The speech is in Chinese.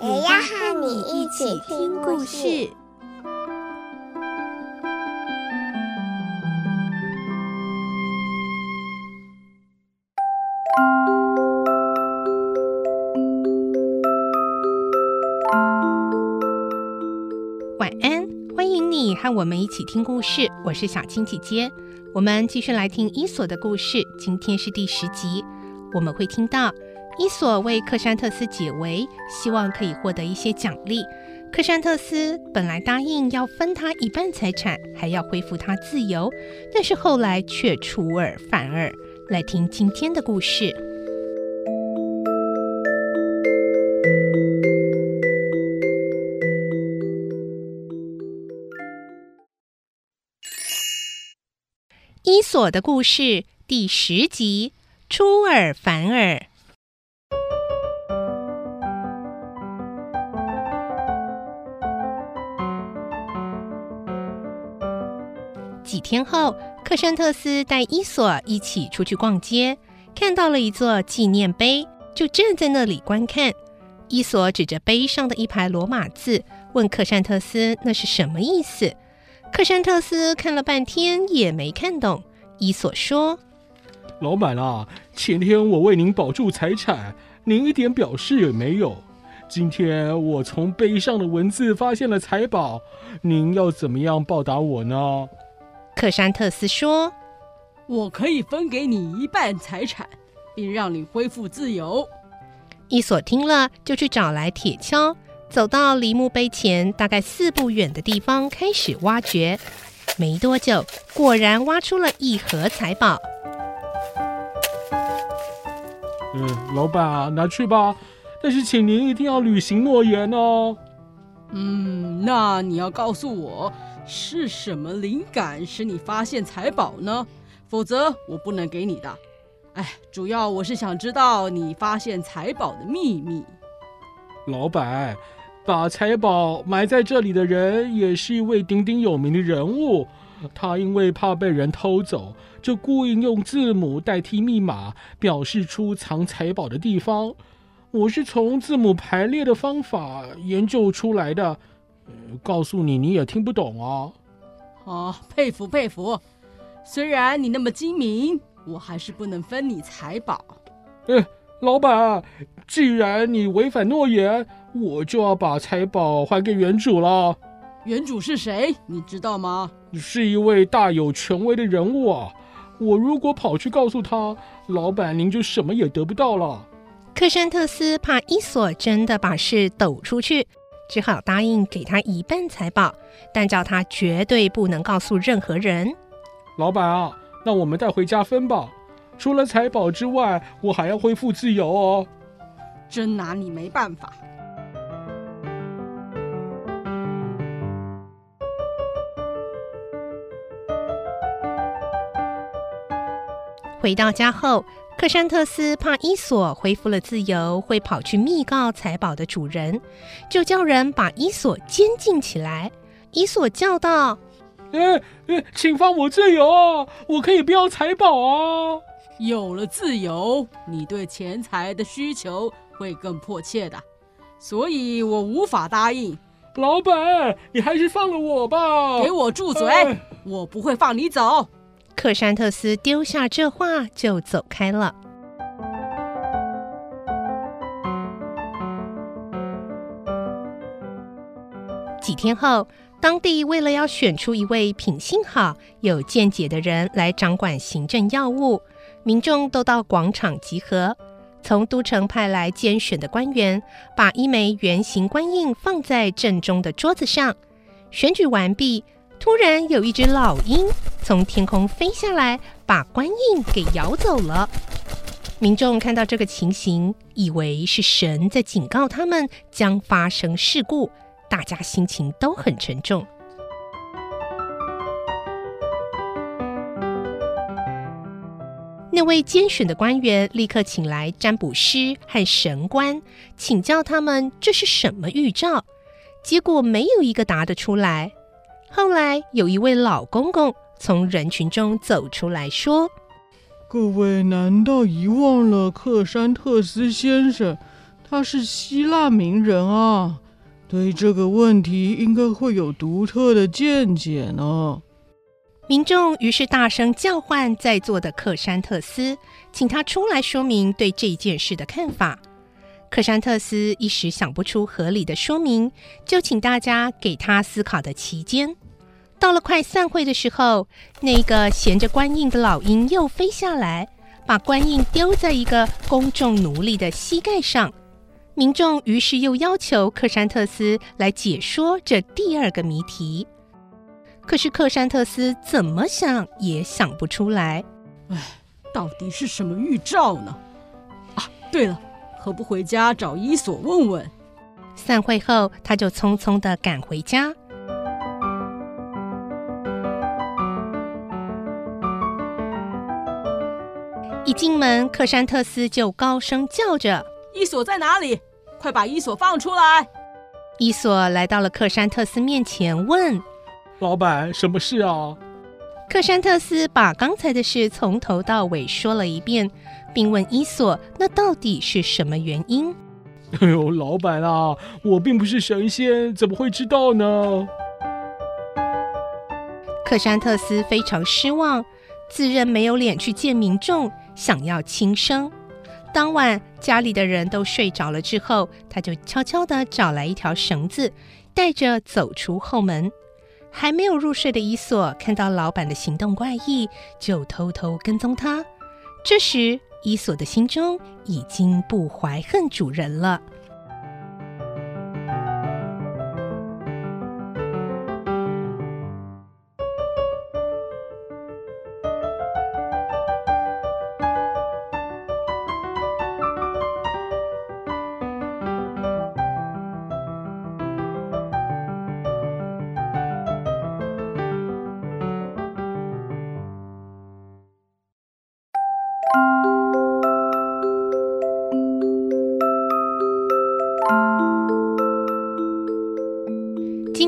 也要和你一起听故事。晚安，欢迎你和我们一起听故事。我是小青姐姐，我们继续来听伊索的故事。今天是第十集，我们会听到。伊索为克山特斯解围，希望可以获得一些奖励。克山特斯本来答应要分他一半财产，还要恢复他自由，但是后来却出尔反尔。来听今天的故事：伊索的故事第十集：出尔反尔。几天后，克山特斯带伊索一起出去逛街，看到了一座纪念碑，就站在那里观看。伊索指着碑上的一排罗马字，问克山特斯那是什么意思。克山特斯看了半天也没看懂。伊索说：“老板啊，前天我为您保住财产，您一点表示也没有。今天我从碑上的文字发现了财宝，您要怎么样报答我呢？”克山特斯说：“我可以分给你一半财产，并让你恢复自由。”伊索听了，就去找来铁锹，走到离墓碑前大概四步远的地方，开始挖掘。没多久，果然挖出了一盒财宝。嗯，老板啊，拿去吧，但是请您一定要履行诺言哦。嗯，那你要告诉我。是什么灵感使你发现财宝呢？否则我不能给你的。哎，主要我是想知道你发现财宝的秘密。老板，把财宝埋在这里的人也是一位鼎鼎有名的人物。他因为怕被人偷走，就故意用字母代替密码，表示出藏财宝的地方。我是从字母排列的方法研究出来的。告诉你，你也听不懂啊！哦，佩服佩服。虽然你那么精明，我还是不能分你财宝。哎，老板，既然你违反诺言，我就要把财宝还给原主了。原主是谁？你知道吗？是一位大有权威的人物啊！我如果跑去告诉他，老板您就什么也得不到了。克山特斯怕伊索真的把事抖出去。只好答应给他一半财宝，但叫他绝对不能告诉任何人。老板啊，那我们带回家分吧。除了财宝之外，我还要恢复自由哦。真拿你没办法。回到家后。克山特斯怕伊索恢复了自由，会跑去密告财宝的主人，就叫人把伊索监禁起来。伊索叫道：“哎哎，请放我自由啊！我可以不要财宝啊！有了自由，你对钱财的需求会更迫切的，所以我无法答应。老板，你还是放了我吧！给我住嘴！哎、我不会放你走。”克山特斯丢下这话就走开了。几天后，当地为了要选出一位品性好、有见解的人来掌管行政要务，民众都到广场集合。从都城派来监选的官员，把一枚圆形官印放在正中的桌子上。选举完毕。突然有一只老鹰从天空飞下来，把官印给咬走了。民众看到这个情形，以为是神在警告他们将发生事故，大家心情都很沉重。那位监选的官员立刻请来占卜师和神官，请教他们这是什么预兆。结果没有一个答得出来。后来有一位老公公从人群中走出来说：“各位难道遗忘了克山特斯先生？他是希腊名人啊，对这个问题应该会有独特的见解呢。”民众于是大声叫唤在座的克山特斯，请他出来说明对这件事的看法。克山特斯一时想不出合理的说明，就请大家给他思考的期间。到了快散会的时候，那个衔着官印的老鹰又飞下来，把官印丢在一个公众奴隶的膝盖上。民众于是又要求克山特斯来解说这第二个谜题。可是克山特斯怎么想也想不出来。哎，到底是什么预兆呢？啊，对了，何不回家找伊索问问？散会后，他就匆匆的赶回家。一进门，克山特斯就高声叫着：“伊索在哪里？快把伊索放出来！”伊索来到了克山特斯面前，问。老板，什么事啊？克山特斯把刚才的事从头到尾说了一遍，并问伊索：“那到底是什么原因？”哎呦，老板啊，我并不是神仙，怎么会知道呢？克山特斯非常失望，自认没有脸去见民众，想要轻生。当晚家里的人都睡着了之后，他就悄悄地找来一条绳子，带着走出后门。还没有入睡的伊索看到老板的行动怪异，就偷偷跟踪他。这时，伊索的心中已经不怀恨主人了。